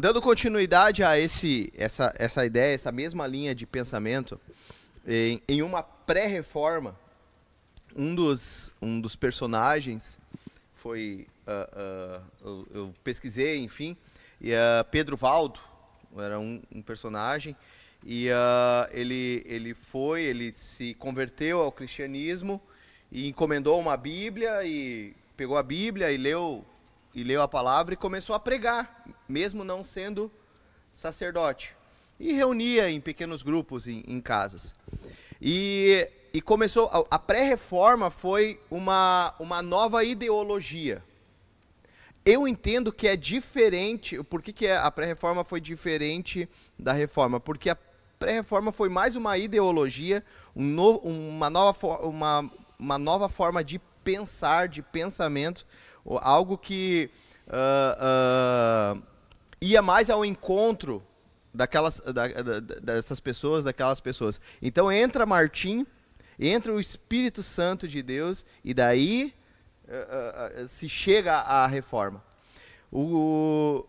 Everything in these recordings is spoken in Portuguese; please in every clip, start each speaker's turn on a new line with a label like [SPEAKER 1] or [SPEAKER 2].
[SPEAKER 1] dando continuidade a esse, essa, essa ideia, essa mesma linha de pensamento, em, em uma pré-reforma, um dos, um dos personagens foi. Uh, uh, eu, eu, pesquisei, enfim, e uh, Pedro Valdo era um, um personagem, e ele, ele foi, ele se converteu ao cristianismo e encomendou uma Bíblia e pegou a Bíblia e leu e leu a palavra e começou a pregar, mesmo não sendo sacerdote. E reunia em pequenos grupos em, em casas. E, e começou. A, a pré-reforma foi uma, uma nova ideologia. Eu entendo que é diferente. Por que, que é, a pré-reforma foi diferente da reforma? Porque a pré-reforma foi mais uma ideologia, um no, uma, nova, uma, uma nova forma de pensar, de pensamento, algo que uh, uh, ia mais ao encontro daquelas, da, da, dessas pessoas, daquelas pessoas. Então entra Martim, entra o Espírito Santo de Deus e daí uh, se chega à reforma. O,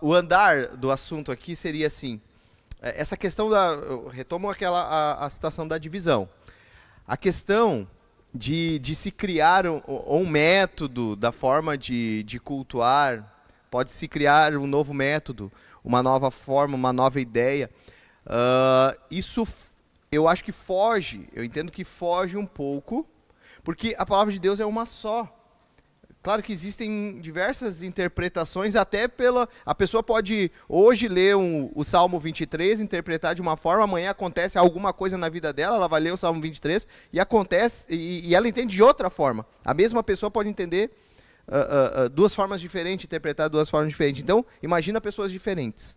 [SPEAKER 1] o andar do assunto aqui seria assim: é, essa questão da. Retomo aquela a, a situação da divisão. A questão de, de se criar um, um método da forma de, de cultuar, pode se criar um novo método, uma nova forma, uma nova ideia. Uh, isso eu acho que foge, eu entendo que foge um pouco, porque a palavra de Deus é uma só. Claro que existem diversas interpretações, até pela. A pessoa pode hoje ler um, o Salmo 23, interpretar de uma forma, amanhã acontece alguma coisa na vida dela, ela vai ler o Salmo 23 e acontece, e, e ela entende de outra forma. A mesma pessoa pode entender uh, uh, uh, duas formas diferentes, interpretar duas formas diferentes. Então, imagina pessoas diferentes.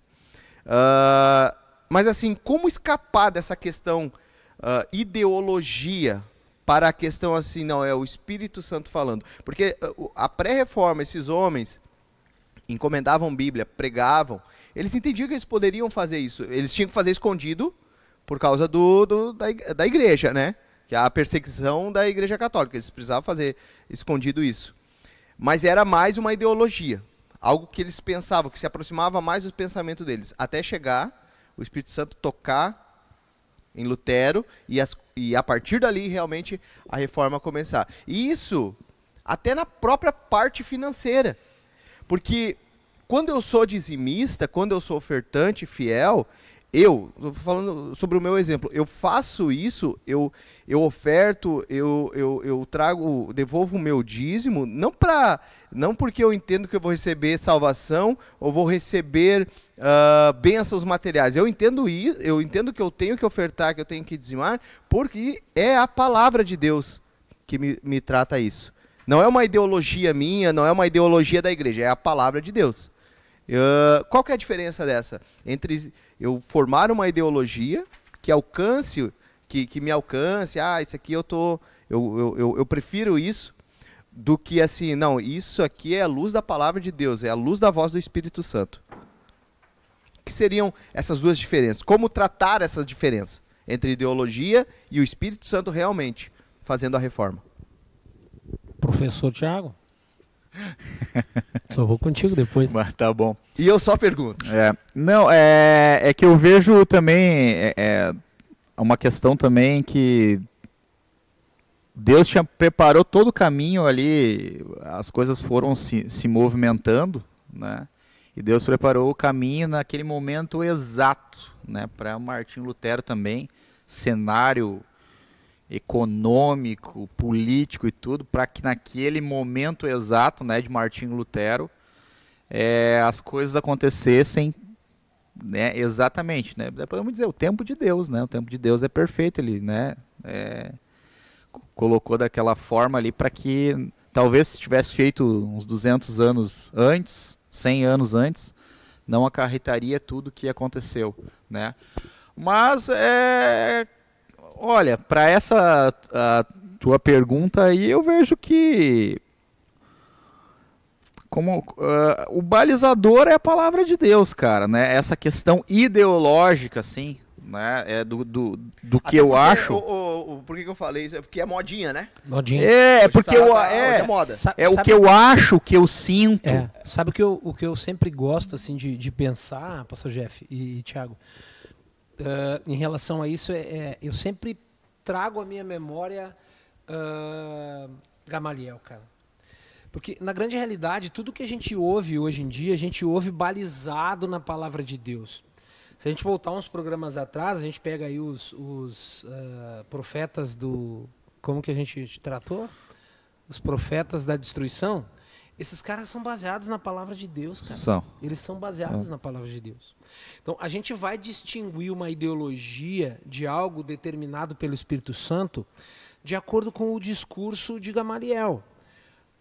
[SPEAKER 1] mas assim, como escapar dessa questão ideologia para a questão assim, não, é o Espírito Santo falando. Porque uh, a pré-reforma, esses homens encomendavam Bíblia, pregavam, eles entendiam que eles poderiam fazer isso. Eles tinham que fazer escondido por causa do, do da, da igreja, né? Que é a perseguição da igreja católica. Eles precisavam fazer escondido isso. Mas era mais uma ideologia. Algo que eles pensavam, que se aproximava mais do pensamento deles. Até chegar o Espírito Santo tocar em Lutero e, as, e a partir dali realmente a reforma começar. E isso até na própria parte financeira. Porque quando eu sou dizimista, quando eu sou ofertante fiel, eu, falando sobre o meu exemplo, eu faço isso, eu, eu oferto, eu, eu, eu trago, devolvo o meu dízimo, não para não porque eu entendo que eu vou receber salvação ou vou receber uh, bênçãos materiais. Eu entendo isso, eu entendo que eu tenho que ofertar, que eu tenho que dizimar, porque é a palavra de Deus que me, me trata isso. Não é uma ideologia minha, não é uma ideologia da igreja, é a palavra de Deus. Qual que é a diferença dessa? Entre eu formar uma ideologia que alcance, que, que me alcance, ah, isso aqui eu tô. Eu, eu, eu, eu prefiro isso, do que assim, não, isso aqui é a luz da palavra de Deus, é a luz da voz do Espírito Santo. Que seriam essas duas diferenças? Como tratar essa diferença entre ideologia e o Espírito Santo realmente fazendo a reforma?
[SPEAKER 2] Professor Tiago? só vou contigo depois.
[SPEAKER 3] Mas tá bom.
[SPEAKER 1] E eu só pergunto.
[SPEAKER 3] É, não, é, é que eu vejo também é, é uma questão também que Deus tinha preparou todo o caminho ali, as coisas foram se, se movimentando, né? E Deus preparou o caminho naquele momento exato, né? Para Martim Lutero também, cenário econômico, político e tudo, para que naquele momento exato, né, de Martinho Lutero, é, as coisas acontecessem, né, exatamente, né? Podemos dizer o tempo de Deus, né? O tempo de Deus é perfeito, ele, né? É, colocou daquela forma ali para que talvez se tivesse feito uns 200 anos antes, 100 anos antes, não acarretaria tudo que aconteceu, né? Mas é Olha, para essa tua pergunta aí, eu vejo que como uh, o balizador é a palavra de Deus, cara, né? Essa questão ideológica, assim, né? É do, do, do que eu acho.
[SPEAKER 1] O, o, por que, eu falei isso? É porque é modinha, né?
[SPEAKER 2] Modinha.
[SPEAKER 3] É, é
[SPEAKER 1] Hoje
[SPEAKER 3] porque
[SPEAKER 1] tá-
[SPEAKER 3] eu,
[SPEAKER 1] tá-
[SPEAKER 3] é,
[SPEAKER 1] é moda.
[SPEAKER 2] Sa-
[SPEAKER 3] é o que eu acho, o que eu sinto.
[SPEAKER 2] É, sabe o que eu, o que eu sempre gosto assim de, de pensar, pastor Jeff e, e Thiago, ah, em relação a isso, é, é, eu sempre trago à minha memória ah, Gamaliel, cara. Porque, na grande realidade, tudo que a gente ouve hoje em dia, a gente ouve balizado na palavra de Deus. Se a gente voltar uns programas atrás, a gente pega aí os, os ah, profetas do. Como que a gente tratou? Os profetas da destruição. Esses caras são baseados na palavra de Deus, cara.
[SPEAKER 3] São.
[SPEAKER 2] Eles são baseados na palavra de Deus. Então, a gente vai distinguir uma ideologia de algo determinado pelo Espírito Santo de acordo com o discurso de Gamaliel.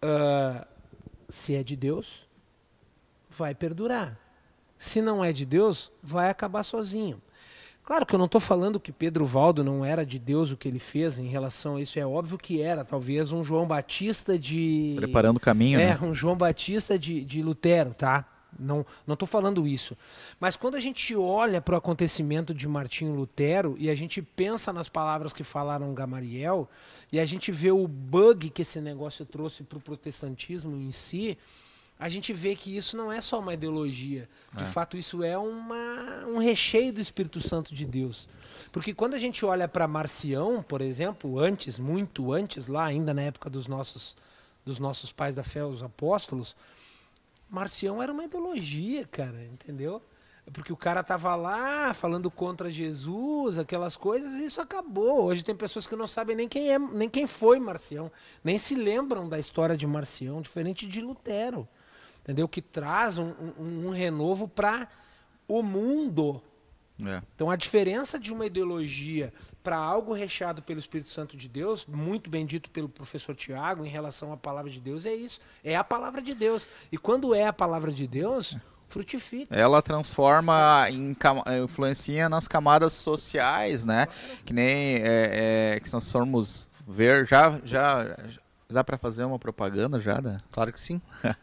[SPEAKER 2] Ah, se é de Deus, vai perdurar. Se não é de Deus, vai acabar sozinho. Claro que eu não estou falando que Pedro Valdo não era de Deus o que ele fez em relação a isso. É óbvio que era. Talvez um João Batista de.
[SPEAKER 3] Preparando o caminho,
[SPEAKER 2] É,
[SPEAKER 3] né?
[SPEAKER 2] um João Batista de, de Lutero, tá? Não não estou falando isso. Mas quando a gente olha para o acontecimento de Martinho Lutero e a gente pensa nas palavras que falaram Gamaliel e a gente vê o bug que esse negócio trouxe para o protestantismo em si, a gente vê que isso não é só uma ideologia. De fato, isso é uma, um recheio do Espírito Santo de Deus. Porque quando a gente olha para Marcião, por exemplo, antes, muito antes, lá ainda na época dos nossos, dos nossos pais da fé, os apóstolos, Marcião era uma ideologia, cara, entendeu? Porque o cara tava lá falando contra Jesus, aquelas coisas, e isso acabou. Hoje tem pessoas que não sabem nem quem é, nem quem foi Marcião, nem se lembram da história de Marcião, diferente de Lutero, entendeu? Que traz um, um- um renovo para o mundo.
[SPEAKER 3] É.
[SPEAKER 2] Então a diferença de uma ideologia para algo recheado pelo Espírito Santo de Deus, muito bem dito pelo professor Tiago, em relação à palavra de Deus, é isso. É a palavra de Deus. E quando é a palavra de Deus, frutifica.
[SPEAKER 3] Ela transforma, em, influencia nas camadas sociais, né? Que nem é, é, que se nós formos ver, já, já, já dá para fazer uma propaganda já, né?
[SPEAKER 1] Claro que sim.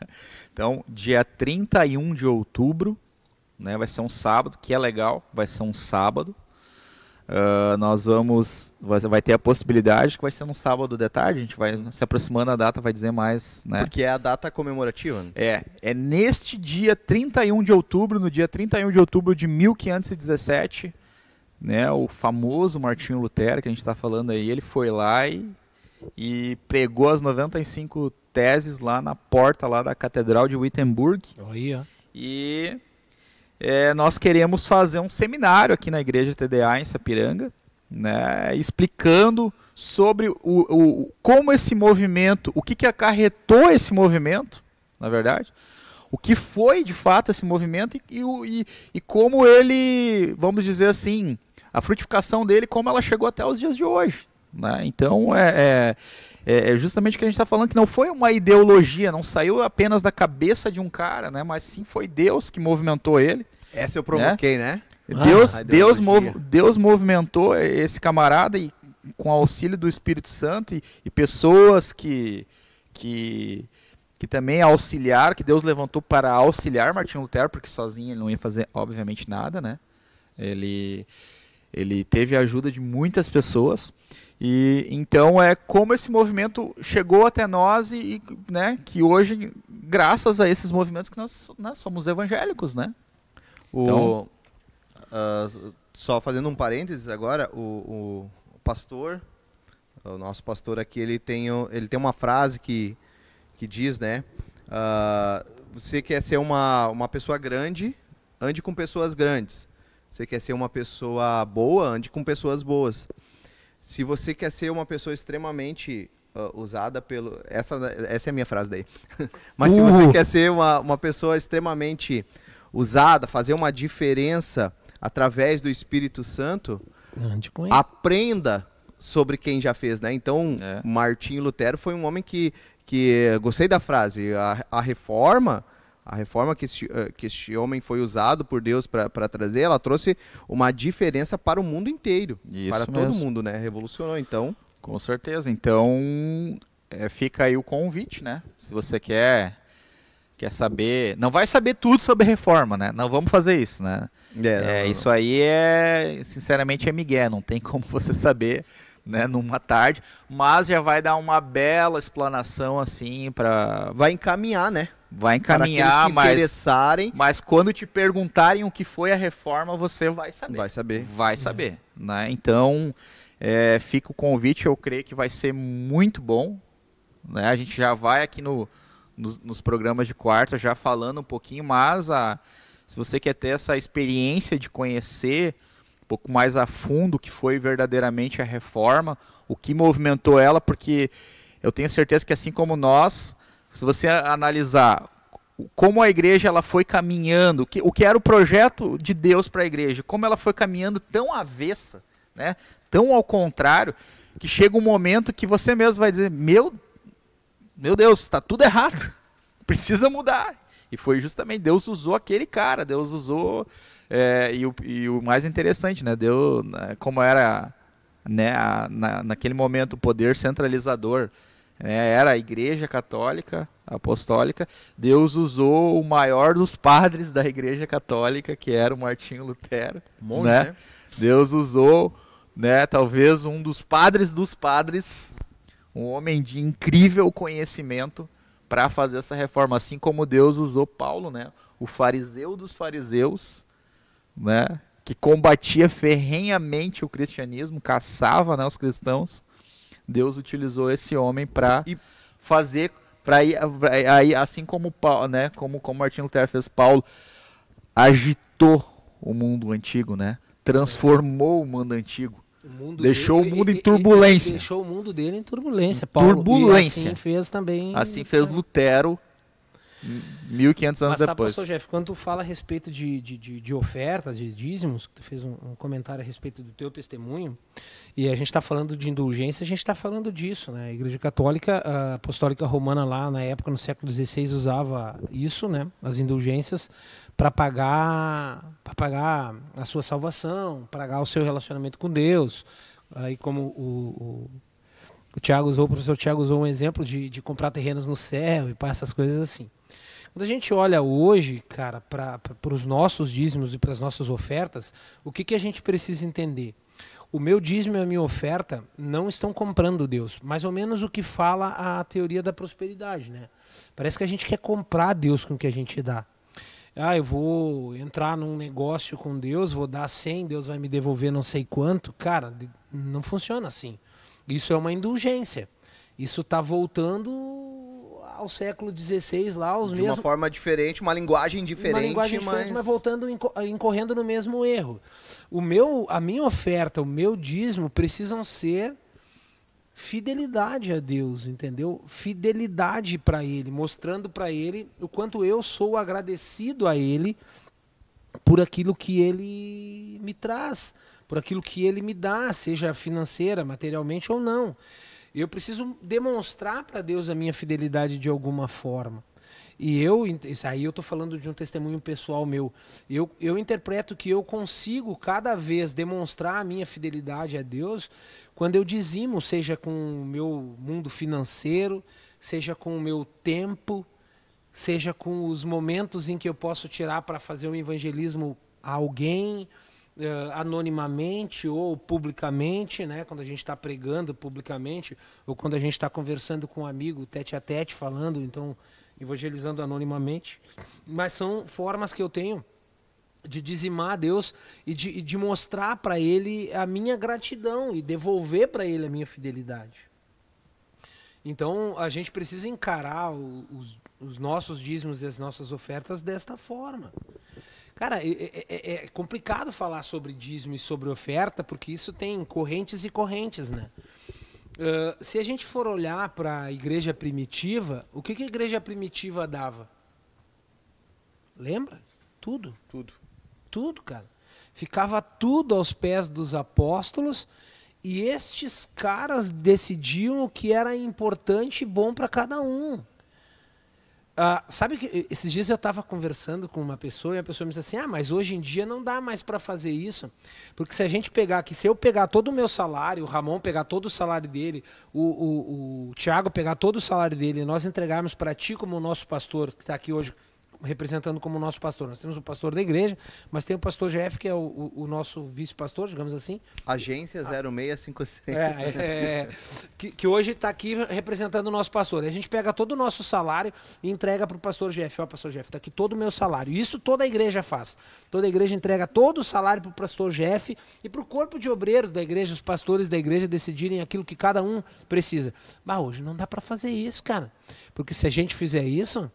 [SPEAKER 3] Então, dia 31 de outubro, né, vai ser um sábado, que é legal, vai ser um sábado. Ah, nós vamos, vai ter a possibilidade que vai ser um sábado de tarde, a gente vai se aproximando da data, vai dizer mais, né?
[SPEAKER 1] Porque é a data comemorativa. né?
[SPEAKER 3] É, é neste dia 31 de outubro, no dia 31 de outubro de 1517, né, o famoso Martinho Lutero, que a gente está falando aí, ele foi lá e, e pregou as 95 teses lá na porta lá da Catedral de Wittenberg. E é, nós queremos fazer um seminário aqui na igreja TDA em Sapiranga, né, explicando sobre o, o- como esse movimento, o que, que acarretou esse movimento, na verdade, o que foi de fato esse movimento e, e- e como ele, vamos dizer assim, a frutificação dele, como ela chegou até os dias de hoje. Né? Então é, é- é- é justamente o que a gente está falando, que não foi uma ideologia, não saiu apenas da cabeça de um cara, né? mas sim foi Deus que movimentou ele.
[SPEAKER 1] Essa eu provoquei, né?
[SPEAKER 2] Ah,
[SPEAKER 3] Deus,
[SPEAKER 1] a
[SPEAKER 3] Deus, mov- Deus movimentou esse camarada e com auxílio do Espírito Santo e, e pessoas que, que, que também auxiliaram, que Deus levantou para auxiliar Martinho Lutero, porque sozinho ele não ia fazer, obviamente, nada, né? Ele, ele teve a ajuda de muitas pessoas. E então é como esse movimento chegou até nós e, né, que hoje, graças a esses movimentos, que nós, nós somos evangélicos, né?
[SPEAKER 1] O,
[SPEAKER 3] Então-
[SPEAKER 1] ah, só fazendo um parênteses agora, o, o- pastor, o nosso pastor aqui, ele tem, ele tem uma frase que, que diz, né? ah, você quer ser uma, uma pessoa grande, ande com pessoas grandes. Você quer ser uma pessoa boa, ande com pessoas boas. Se você quer ser uma pessoa extremamente ah, usada pelo. Essa, essa é a minha frase daí. Mas se você
[SPEAKER 2] Uh.
[SPEAKER 1] quer ser uma, uma pessoa extremamente usada, fazer uma diferença através do Espírito Santo, aprenda sobre quem já fez, né? Então,
[SPEAKER 3] É.
[SPEAKER 1] Martinho Lutero foi um homem que, que gostei da frase, a, a reforma, a reforma que este, eh, que este homem foi usado por Deus para trazer, ela trouxe uma diferença para o mundo inteiro,
[SPEAKER 3] Isso
[SPEAKER 1] para todo
[SPEAKER 3] mesmo.
[SPEAKER 1] mundo, né? Revolucionou, então.
[SPEAKER 3] Com certeza. Então, é, fica aí o convite, né? Se você quer quer saber, não vai saber tudo sobre reforma, né? Não vamos fazer isso, né?
[SPEAKER 1] É,
[SPEAKER 3] É,
[SPEAKER 1] não,
[SPEAKER 3] isso aí é, sinceramente, é migué, não tem como você saber né, numa tarde, mas já vai dar uma bela explanação assim para
[SPEAKER 1] vai encaminhar, né?
[SPEAKER 3] Vai encaminhar, mas
[SPEAKER 1] interessarem,
[SPEAKER 3] mas quando te perguntarem o que foi a reforma, você vai saber.
[SPEAKER 1] vai saber.
[SPEAKER 3] Vai saber, né? Então, é, fica o convite, eu creio que vai ser muito bom. Né? A gente já vai aqui no, nos, nos programas de quarta já falando um pouquinho, mas a, se você quer ter essa experiência de conhecer um pouco mais a fundo o que foi verdadeiramente a reforma, o que movimentou ela, porque eu tenho certeza que assim como nós, se você analisar como a igreja ela foi caminhando, o que, o que era o projeto de Deus para a igreja, como ela foi caminhando tão avessa, né? tão ao contrário, que chega um momento que você mesmo vai dizer: Meu, meu Deus, está tudo errado, precisa mudar. E foi justamente Deus usou aquele cara, Deus usou. É, e, o, e, o, mais interessante, né? Deu, né, como era né, a, na, naquele momento o poder centralizador né, era a Igreja Católica Apostólica, Deus usou o maior dos padres da Igreja Católica, que era o Martinho Lutero. Né?
[SPEAKER 1] né?
[SPEAKER 3] Deus usou, né, talvez um dos padres dos padres, um homem de incrível conhecimento para fazer essa reforma, assim como Deus usou Paulo, né, o fariseu dos fariseus, né, que combatia ferrenhamente o cristianismo, caçava, né, os cristãos. Deus utilizou esse homem para
[SPEAKER 1] E-
[SPEAKER 3] fazer para aí assim como Paulo, né, como como Martin Lutero fez Paulo agitou o mundo antigo, né? Transformou o mundo antigo.
[SPEAKER 2] O mundo
[SPEAKER 3] Deixou
[SPEAKER 2] dele-
[SPEAKER 3] o mundo em turbulência.
[SPEAKER 2] Deixou o mundo dele em turbulência, Paulo.
[SPEAKER 3] turbulência.
[SPEAKER 2] E assim fez também.
[SPEAKER 3] Assim fez Lutero 1500 anos
[SPEAKER 2] Mas
[SPEAKER 3] depois.
[SPEAKER 2] pastor Jeff, quando tu fala a respeito de, de, de, de ofertas, de dízimos, tu fez um, um comentário a respeito do teu testemunho, e a gente está falando de indulgência, a gente está falando disso, né? A Igreja Católica, a Apostólica Romana lá na época, no século XVI, usava isso, né? As indulgências para pagar, para pagar a sua salvação, pagar o seu relacionamento com Deus. Aí como o, o o Tiago usou, o professor Tiago usou um exemplo de, de comprar terrenos no céu e para essas coisas assim. Quando a gente olha hoje, cara, para os nossos dízimos e para as nossas ofertas, o que, que a gente precisa entender? O meu dízimo e a minha oferta não estão comprando Deus. Mais ou menos o que fala a teoria da prosperidade, né? Parece que a gente quer comprar Deus com o que a gente dá. Ah, eu vou entrar num negócio com Deus, vou dar 100, Deus vai me devolver não sei quanto. Cara, não funciona assim. Isso é uma indulgência. Isso está voltando ao século XVI lá, aos
[SPEAKER 1] De
[SPEAKER 2] mesmos
[SPEAKER 1] uma forma diferente, uma linguagem diferente,
[SPEAKER 2] uma linguagem
[SPEAKER 1] mas...
[SPEAKER 2] diferente, mas voltando inco- incorrendo no mesmo erro. O meu, a minha oferta, o meu dízimo precisam ser fidelidade a Deus, entendeu? Fidelidade para Ele, mostrando para Ele o quanto eu sou agradecido a Ele por aquilo que Ele me traz, por aquilo que Ele me dá, seja financeira, materialmente ou não. Eu preciso demonstrar para Deus a minha fidelidade de alguma forma. E eu, isso aí eu estou falando de um testemunho pessoal meu. Eu, eu interpreto que eu consigo cada vez demonstrar a minha fidelidade a Deus quando eu dizimo, seja com o meu mundo financeiro, seja com o meu tempo, seja com os momentos em que eu posso tirar para fazer um evangelismo a alguém, eh, anonimamente ou publicamente, né? quando a gente está pregando publicamente, ou quando a gente está conversando com um amigo tete a tete, falando, então evangelizando anonimamente. Mas são formas que eu tenho de dizimar a Deus e de, e de mostrar para Ele a minha gratidão e devolver para Ele a minha fidelidade. Então a gente precisa encarar os, os nossos dízimos e as nossas ofertas desta forma. Cara, é, é- é- é complicado falar sobre dízimo e sobre oferta, porque isso tem correntes e correntes, né? Ah, se a gente for olhar para a igreja primitiva, o que, que a igreja primitiva dava? Lembra? Tudo.
[SPEAKER 1] Tudo.
[SPEAKER 2] Tudo, cara. Ficava tudo aos pés dos apóstolos e estes caras decidiam o que era importante e bom para cada um. Ah, sabe que esses dias eu estava conversando com uma pessoa e a pessoa me disse assim: Ah, mas hoje em dia não dá mais para fazer isso. Porque se a gente pegar aqui, se eu pegar todo o meu salário, o Ramon pegar todo o salário dele, o, o, o Tiago pegar todo o salário dele e nós entregarmos para ti como nosso pastor, que está aqui hoje representando como nosso pastor. Nós temos o pastor da igreja, mas tem o pastor Jeff, que é o, o, nosso vice-pastor, digamos assim.
[SPEAKER 1] Agência 0653.
[SPEAKER 2] É, é, é, que, que hoje está aqui representando o nosso pastor. E a gente pega todo o nosso salário e entrega para o pastor Jeff. Ó, pastor Jeff, está aqui todo o meu salário. Isso toda a igreja faz. Toda a igreja entrega todo o salário para o pastor Jeff e para o corpo de obreiros da igreja, os pastores da igreja decidirem aquilo que cada um precisa. Mas hoje não dá para fazer isso, cara. Porque se a gente fizer isso,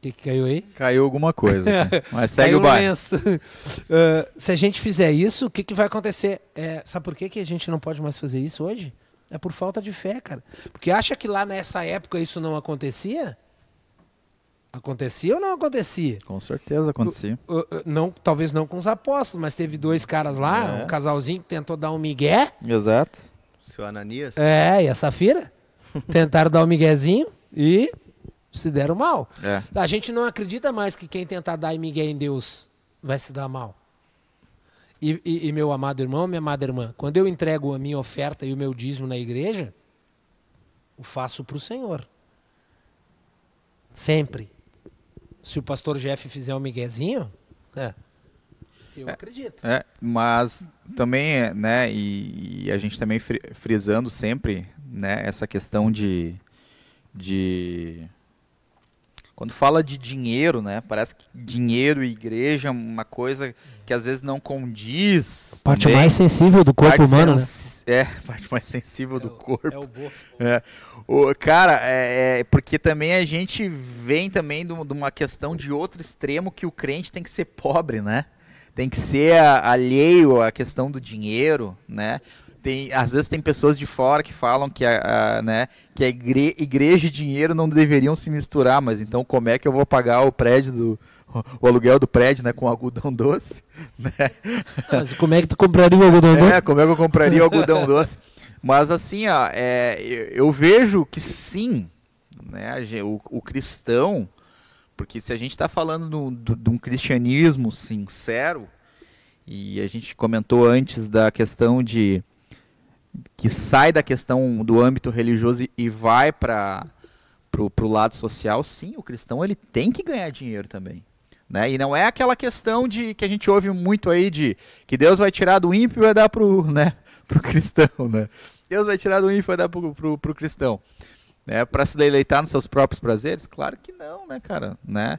[SPEAKER 2] o que, que caiu aí?
[SPEAKER 3] Caiu alguma coisa. Mas segue
[SPEAKER 2] Caiu
[SPEAKER 3] o bairro.
[SPEAKER 2] lenço. Uh, se a gente fizer isso, o que, que vai acontecer? É, sabe por que, que a gente não pode mais fazer isso hoje? É por falta de fé, cara. Porque acha que lá nessa época isso não acontecia? Acontecia ou não acontecia?
[SPEAKER 3] Com certeza acontecia.
[SPEAKER 2] Uh, uh, não, talvez não com os apóstolos, mas teve dois caras lá,
[SPEAKER 3] É.
[SPEAKER 2] um casalzinho que tentou dar um migué.
[SPEAKER 3] Exato.
[SPEAKER 1] Seu Ananias?
[SPEAKER 2] É, e a Safira. Tentaram dar um miguezinho e se deram mal.
[SPEAKER 3] É.
[SPEAKER 2] A gente não acredita mais que quem tentar dar migué em Deus vai se dar mal. E, e- e, meu amado irmão, minha amada irmã, quando eu entrego a minha oferta e o meu dízimo na igreja, o faço para o Senhor. Sempre. Se o pastor Jeff fizer um miguezinho, é, eu acredito.
[SPEAKER 3] É, mas também, é, né, e, e a gente também fri- frisando sempre, né, essa questão de, de quando fala de dinheiro, né, parece que dinheiro e igreja é uma coisa que às vezes não condiz.
[SPEAKER 2] Parte
[SPEAKER 3] também.
[SPEAKER 2] mais sensível do corpo
[SPEAKER 3] Parte
[SPEAKER 2] humano, né?
[SPEAKER 3] É, parte mais sensível do corpo.
[SPEAKER 2] É o bolso.
[SPEAKER 3] É. O, cara, é, é, porque também a gente vem também de, de uma questão de outro extremo que o crente tem que ser pobre, né? Tem que ser a- alheio à questão do dinheiro, né? Tem, às vezes tem pessoas de fora que falam que a, a, né, que a igre- igreja e dinheiro não deveriam se misturar, mas então como é que eu vou pagar o prédio do o aluguel do prédio, né, com algodão doce, né?
[SPEAKER 2] Mas como é que tu compraria o algodão doce?
[SPEAKER 3] É, como é que eu compraria algodão doce? Mas assim, ó, é, eu, eu vejo que sim, né, o, o cristão, porque se a gente está falando do- do- de um cristianismo sincero, e a gente comentou antes da questão de que sai da questão do âmbito religioso e, vai para o lado social, sim, o cristão ele tem que ganhar dinheiro também. Né? E não é aquela questão de que a gente ouve muito aí de que Deus vai tirar do ímpio e vai dar pro, né, pro cristão, né? Deus vai tirar do ímpio e vai dar pro, pro, pro cristão. Né? Para se deleitar nos seus próprios prazeres? Claro que não, né, cara? Né?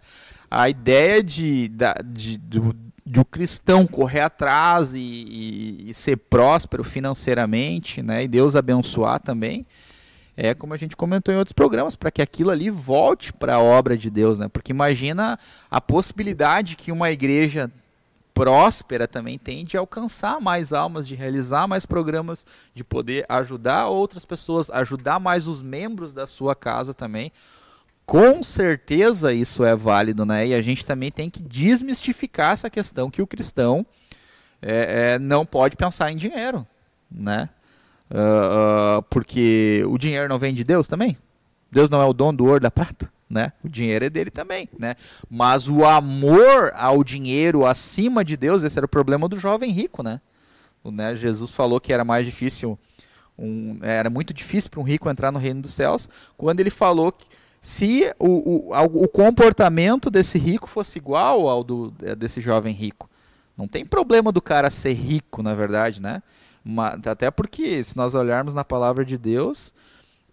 [SPEAKER 3] A ideia de, da, de, do, de o cristão correr atrás e, e- e ser próspero financeiramente, né? E Deus abençoar também, é como a gente comentou em outros programas, para que aquilo ali volte para a obra de Deus, né? Porque imagina a possibilidade que uma igreja próspera também tem de alcançar mais almas, de realizar mais programas, de poder ajudar outras pessoas, ajudar mais os membros da sua casa também. Com certeza isso é válido, né? E a gente também tem que desmistificar essa questão que o cristão é, é, não pode pensar em dinheiro, né? Ah, ah, porque o dinheiro não vem de Deus também. Deus não é o dono do ouro da prata, né? O dinheiro é dele também, né? Mas o amor ao dinheiro acima de Deus, esse era o problema do jovem rico, né? O, né, Jesus falou que era mais difícil, um, era muito difícil para um rico entrar no reino dos céus, quando ele falou que se o, o, o comportamento desse rico fosse igual ao do, eh, desse jovem rico. Não tem problema do cara ser rico, na verdade, né? Ma- até porque, se nós olharmos na palavra de Deus,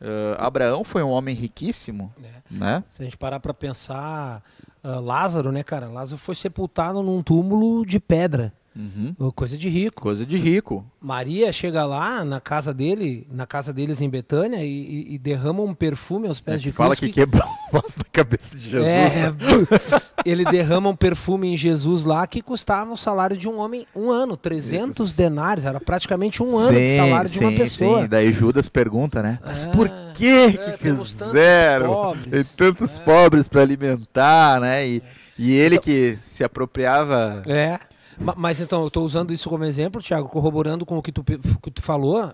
[SPEAKER 3] eh, Abraão foi um homem riquíssimo,
[SPEAKER 2] É.
[SPEAKER 3] né?
[SPEAKER 2] Se a gente parar pra pensar, ah, Lázaro, né, cara? Lázaro foi sepultado num túmulo de pedra.
[SPEAKER 3] Uhum.
[SPEAKER 2] Coisa de rico.
[SPEAKER 3] Coisa de rico.
[SPEAKER 2] Maria chega lá na casa dele, na casa deles em Betânia, e, e- derrama um perfume aos pés
[SPEAKER 3] É
[SPEAKER 2] de
[SPEAKER 3] que fala que
[SPEAKER 2] Cristo.
[SPEAKER 3] quebrou o vaso na cabeça de Jesus.
[SPEAKER 2] É, ele derrama um perfume em Jesus lá que custava o salário de um homem um ano, 300 denários, era praticamente um ano de
[SPEAKER 3] Sim,
[SPEAKER 2] salário de uma
[SPEAKER 3] sim,
[SPEAKER 2] pessoa.
[SPEAKER 3] Sim. Daí Judas pergunta, né? Mas
[SPEAKER 2] É,
[SPEAKER 3] por que que
[SPEAKER 2] é, temos tantos
[SPEAKER 3] fizeram?
[SPEAKER 2] pobres.
[SPEAKER 3] Tantos
[SPEAKER 2] É.
[SPEAKER 3] pobres para alimentar, né? E, e ele que se apropriava.
[SPEAKER 2] É. Ma- Mas então, eu estou usando isso como exemplo, Thiago, corroborando com o que tu, que tu falou.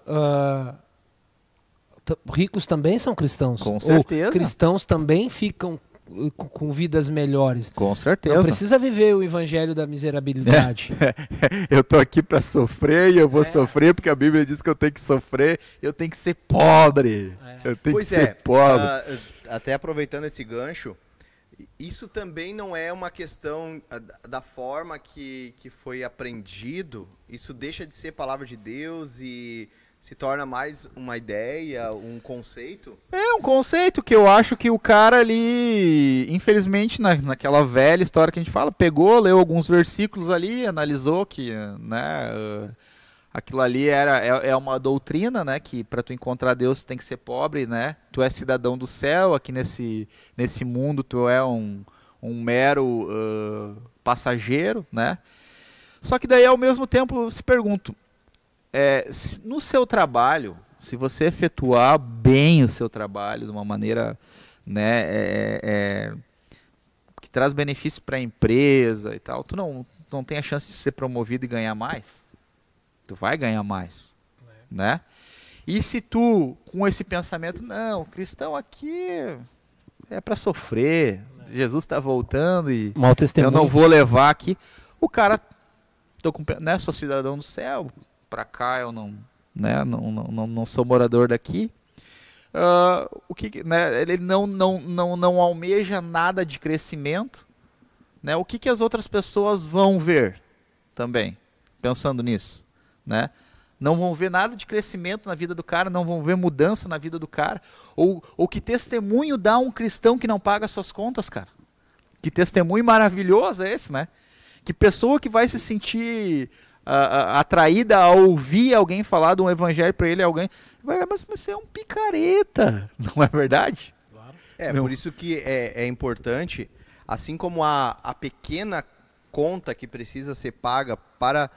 [SPEAKER 2] t- ricos também são cristãos.
[SPEAKER 3] Com
[SPEAKER 2] Ou
[SPEAKER 3] certeza.
[SPEAKER 2] cristãos também ficam uh, com, vidas melhores.
[SPEAKER 3] Com certeza.
[SPEAKER 2] Não precisa viver o evangelho da miserabilidade.
[SPEAKER 3] eu tô aqui para sofrer e eu vou
[SPEAKER 2] É.
[SPEAKER 3] sofrer porque a Bíblia diz que eu tenho que sofrer, eu tenho que ser pobre.
[SPEAKER 2] É.
[SPEAKER 3] Eu tenho
[SPEAKER 1] Pois
[SPEAKER 3] que ser
[SPEAKER 1] é,
[SPEAKER 3] pobre.
[SPEAKER 1] ah, até aproveitando esse gancho, isso também não é uma questão ah, da- forma que, que foi aprendido. Isso deixa de ser palavra de Deus e se torna mais uma ideia, um conceito.
[SPEAKER 3] É um conceito que eu acho que o cara ali, infelizmente, na, naquela velha história que a gente fala, pegou, leu alguns versículos ali, analisou que, né, uh, aquilo ali era é, é uma doutrina, né, que para tu encontrar Deus tu tem que ser pobre, né? Tu é cidadão do céu, aqui nesse nesse mundo tu é um, um mero uh, passageiro, né? Só que daí ao mesmo tempo se pergunto, é, se- no seu trabalho, se você efetuar bem o seu trabalho de uma maneira né, é- é- que traz benefício para a empresa e tal, tu não, não tem a chance de ser promovido e ganhar mais? Tu vai ganhar mais, né? E se tu, com esse pensamento, não, o cristão aqui é para sofrer, Jesus está voltando e eu não vou levar aqui. O cara, tô com, né, sou cidadão do céu, pra cá eu não, né, não, não, não, não sou morador daqui. Ah, o que, que- né, ele não, não, não, não almeja nada de crescimento. Né, o que, que as outras pessoas vão ver também, pensando nisso, né? Não vão ver nada de crescimento na vida do cara, não vão ver mudança na vida do cara. Ou, ou que testemunho dá um cristão que não paga suas contas, cara? Que testemunho maravilhoso é esse, né? Que pessoa que vai se sentir ah, ah, atraída a ouvir alguém falar de um evangelho para ele, alguém vai, mas você é um picareta, não é verdade?
[SPEAKER 1] É,
[SPEAKER 3] Não.
[SPEAKER 1] por isso que é, é importante, assim como a, a pequena conta que precisa ser paga para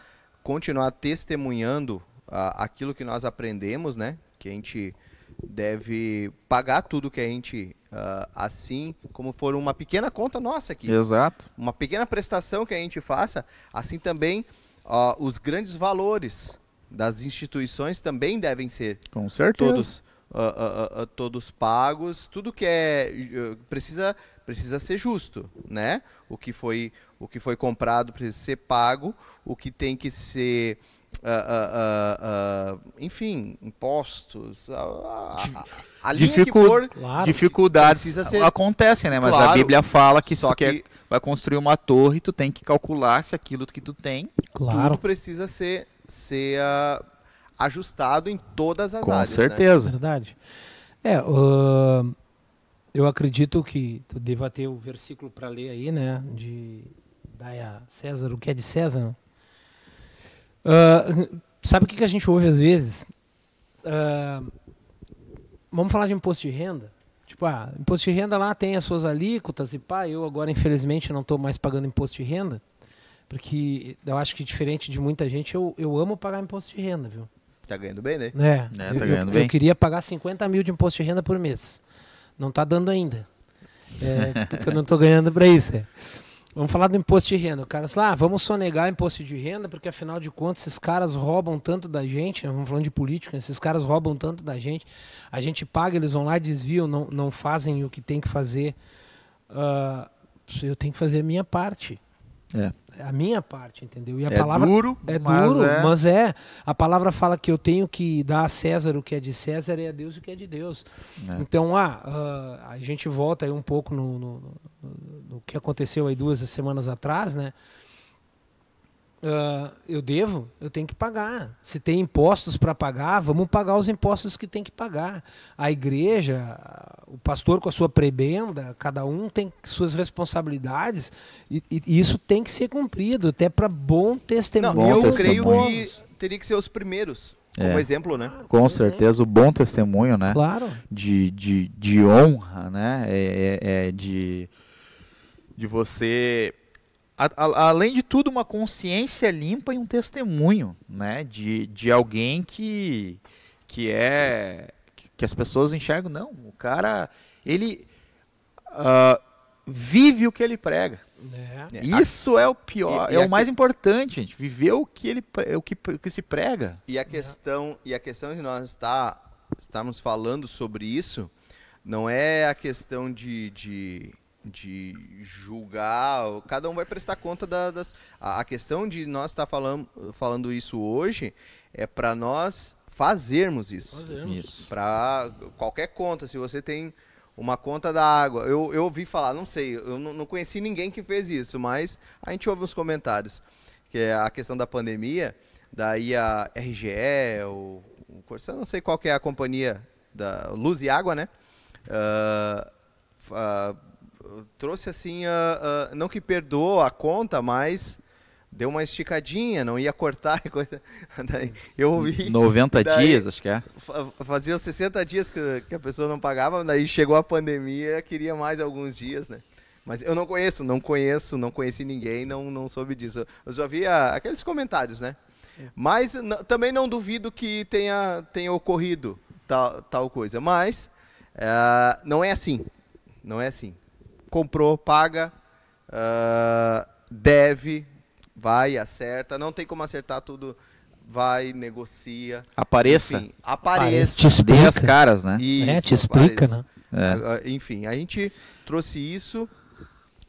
[SPEAKER 1] continuar testemunhando ah, aquilo que nós aprendemos, né? Que a gente deve pagar tudo que a gente, ah, assim como for uma pequena conta nossa aqui,
[SPEAKER 3] Exato.
[SPEAKER 1] uma pequena prestação que a gente faça, assim também ah, os grandes valores das instituições também devem ser
[SPEAKER 3] Com certeza.
[SPEAKER 1] todos ah, todos pagos tudo que é eh, precisa precisa ser justo né o que foi o que foi comprado precisa ser pago o que tem que ser ah, ah, ah, enfim impostos a, a, a- a linha que
[SPEAKER 3] Dificu-
[SPEAKER 1] for
[SPEAKER 2] Claro.
[SPEAKER 3] Dificuldades
[SPEAKER 1] ser-
[SPEAKER 3] acontecem, né? Mas a
[SPEAKER 1] Claro,
[SPEAKER 3] Bíblia fala que
[SPEAKER 1] só
[SPEAKER 3] se tu quer,
[SPEAKER 1] que-
[SPEAKER 3] vai construir uma torre, tu tem que calcular se aquilo que tu tem.
[SPEAKER 2] Claro.
[SPEAKER 1] tudo precisa ser ser ah, ajustado em todas as
[SPEAKER 3] Com
[SPEAKER 1] áreas né?
[SPEAKER 3] certeza.
[SPEAKER 2] Verdade. É, eu acredito que tu deva ter o versículo para ler aí, né? De dai a César o que é de César. Ah, sabe o que, que a gente ouve às vezes? Ah, vamos falar de imposto de renda? Tipo, ah, imposto de renda lá tem as suas alíquotas e pá, eu agora infelizmente não estou mais pagando imposto de renda, porque eu acho que diferente de muita gente, eu, eu amo pagar imposto de renda, viu?
[SPEAKER 1] tá ganhando bem né
[SPEAKER 2] É, eu,
[SPEAKER 3] tá
[SPEAKER 2] eu-
[SPEAKER 3] ganhando
[SPEAKER 2] eu
[SPEAKER 3] bem.
[SPEAKER 2] queria pagar 50 mil de imposto de renda por mês. Não está dando ainda. É, porque eu não estou ganhando para isso. é. Vamos falar do imposto de renda. O cara lá, ah, vamos sonegar imposto de renda, porque afinal de contas esses caras roubam tanto da gente, né? vamos falando de política, né? esses caras roubam tanto da gente, a gente paga, eles vão lá, desviam, não, não fazem o que tem que fazer. Ah, eu tenho que fazer a minha parte.
[SPEAKER 3] É.
[SPEAKER 2] A minha parte, entendeu? E a
[SPEAKER 3] é
[SPEAKER 2] palavra
[SPEAKER 3] duro,
[SPEAKER 2] é
[SPEAKER 3] mas
[SPEAKER 2] duro,
[SPEAKER 3] é-
[SPEAKER 2] mas é. A palavra fala que eu tenho que dar a César o que é de César e a Deus o que é de Deus.
[SPEAKER 3] É.
[SPEAKER 2] Então, ah, ah, a gente volta aí um pouco no, no- no- no que aconteceu aí duas semanas atrás, né? Ah, eu devo, eu tenho que pagar. Se tem impostos para pagar, vamos pagar os impostos que tem que pagar. A igreja, o pastor com a sua prebenda, cada um tem suas responsabilidades e, e isso tem que ser cumprido, até para bom testemunho.
[SPEAKER 1] Não,
[SPEAKER 3] Bom
[SPEAKER 1] eu creio
[SPEAKER 3] testemunho.
[SPEAKER 1] que teria que ser os primeiros, como
[SPEAKER 3] É.
[SPEAKER 1] exemplo, né?
[SPEAKER 3] Com certeza, o bom testemunho, né?
[SPEAKER 2] Claro.
[SPEAKER 3] de, de, de honra, né? É, é- é de, de você, a- a- além de tudo, uma consciência limpa e um testemunho, né? De, de alguém que, que é que as pessoas enxergam, não, o cara, ele ah, vive o que ele prega.
[SPEAKER 2] É.
[SPEAKER 3] Isso é o pior,
[SPEAKER 1] E- e
[SPEAKER 3] é o mais importante, gente. Viver o que ele o que, o que se prega.
[SPEAKER 1] E a questão, e a questão de nós estar, estarmos falando sobre isso não é a questão de, de, de julgar, cada um vai prestar conta da- das. A, a questão de nós estar falando, falando isso hoje é para nós fazermos isso.
[SPEAKER 2] Fazermos.
[SPEAKER 3] Isso.
[SPEAKER 1] Para qualquer conta, se você tem uma conta da água. Eu, eu ouvi falar, não sei, eu não, não conheci ninguém que fez isso, mas a gente ouve os comentários. Que é a questão da pandemia, daí a RGE, o, o não sei qual que é a companhia da Luz e Água, né? Uh, uh, trouxe assim, uh, não que perdoou a conta, mas deu uma esticadinha, não ia cortar. Coisa. Daí eu ouvi.
[SPEAKER 3] 90 daí, dias, acho que é.
[SPEAKER 1] Fazia 60 dias que, que a pessoa não pagava, daí chegou a pandemia, queria mais alguns dias, né? Mas eu não conheço, não conheço, não conheci ninguém, não, não soube disso. Eu só via aqueles comentários, né? Sim. Mas também não duvido que tenha, tenha ocorrido tal, tal coisa. Mas uh, não é assim. Não é assim. Comprou, paga, uh, deve, vai, acerta. Não tem como acertar tudo. Vai, negocia.
[SPEAKER 3] Apareça.
[SPEAKER 1] Enfim, apareça.
[SPEAKER 2] Te explica.
[SPEAKER 3] as caras, né?
[SPEAKER 2] Isso, é, te explica, apareça.
[SPEAKER 1] né? É. Enfim, a gente trouxe isso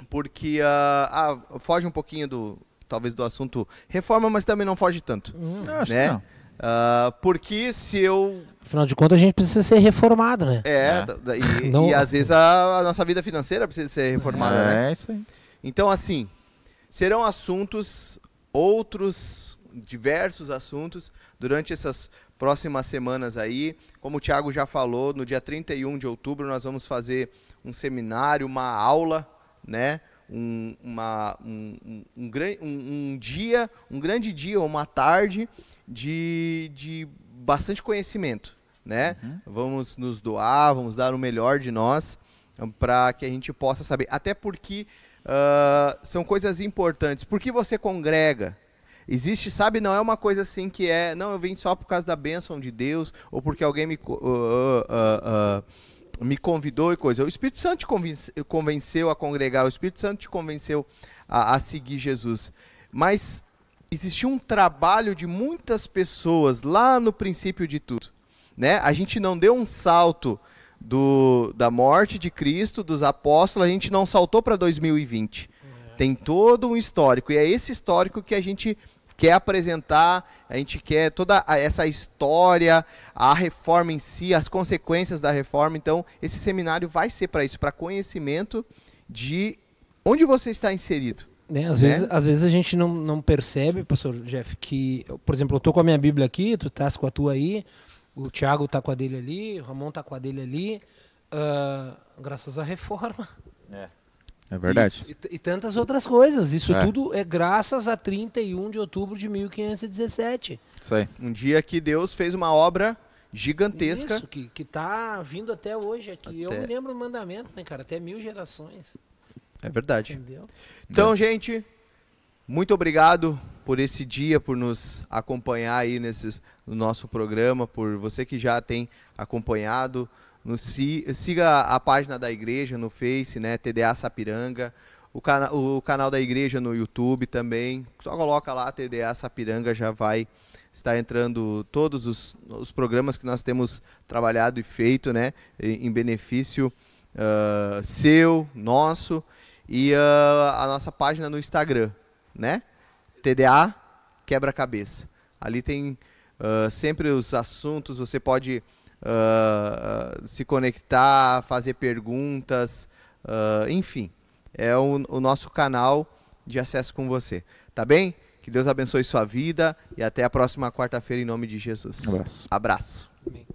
[SPEAKER 1] porque uh, ah, foge um pouquinho do talvez do assunto reforma, mas também não foge tanto.
[SPEAKER 3] Hum, né?
[SPEAKER 1] Uh, porque se eu.
[SPEAKER 2] Afinal de contas, a gente precisa ser reformado, né?
[SPEAKER 1] É, é. E, não... e, às vezes a, a, nossa vida financeira precisa ser reformada,
[SPEAKER 3] é,
[SPEAKER 1] né?
[SPEAKER 3] É isso aí.
[SPEAKER 1] Então, assim, serão assuntos, outros, diversos assuntos, durante essas próximas semanas aí. Como o Thiago já falou, no dia 31 de outubro nós vamos fazer um seminário, uma aula né? Um, uma, um, um, um, um, dia, um grande dia, uma tarde de, de bastante conhecimento, né? Uhum. Vamos nos doar, vamos dar o melhor de nós para que a gente possa saber. Até porque uh, são coisas importantes. Por que você congrega? Existe, sabe, não é uma coisa assim que é, não, eu vim só por causa da bênção de Deus ou porque alguém me uh, uh, me convidou e coisa. O Espírito Santo te convenceu a congregar, o Espírito Santo te convenceu a, a seguir Jesus. Mas existiu um trabalho de muitas pessoas lá no princípio de tudo. Né? A gente não deu um salto do, da morte de Cristo, dos apóstolos, a gente não saltou para 2020. É. Tem todo um histórico. E é esse histórico que a gente quer apresentar, a gente quer toda essa história, a reforma em si, as consequências da reforma. Então, esse seminário vai ser para isso, para conhecimento de onde você está inserido.
[SPEAKER 2] Né? Às, né? vezes, às vezes a gente não, não percebe, pastor Jeff, que, por exemplo, eu estou com a minha Bíblia aqui, tu estás com a tua aí, o Tiago está com a dele ali, o Ramon está com a dele ali, uh, graças à reforma.
[SPEAKER 3] É. É verdade.
[SPEAKER 2] E, e, tantas outras coisas. Isso é. tudo é graças a 31 de outubro de 1517.
[SPEAKER 3] Isso aí.
[SPEAKER 1] Um dia que Deus fez uma obra gigantesca.
[SPEAKER 2] Isso, que, que tá vindo até hoje aqui. Até... Eu me lembro do mandamento, né, cara? Até mil gerações.
[SPEAKER 1] É verdade. Entendeu? Então, é. gente, muito obrigado por esse dia, por nos acompanhar aí nesses, no nosso programa, por você que já tem acompanhado. No, siga a página da igreja no Face, né? TDA Sapiranga. O, cana o canal da igreja no YouTube também. Só coloca lá TDA Sapiranga, já vai estar entrando todos os, os programas que nós temos trabalhado e feito, né? Em, em benefício uh, seu, nosso. E uh, a nossa página no Instagram, né? TDA Quebra-Cabeça. Ali tem uh, sempre os assuntos, você pode uh, se conectar, fazer perguntas, uh, enfim. É o, o nosso canal de acesso com você. Tá bem? Que Deus abençoe sua vida e até a próxima quarta-feira em nome de Jesus.
[SPEAKER 3] Abraço.
[SPEAKER 1] Abraço. Amém.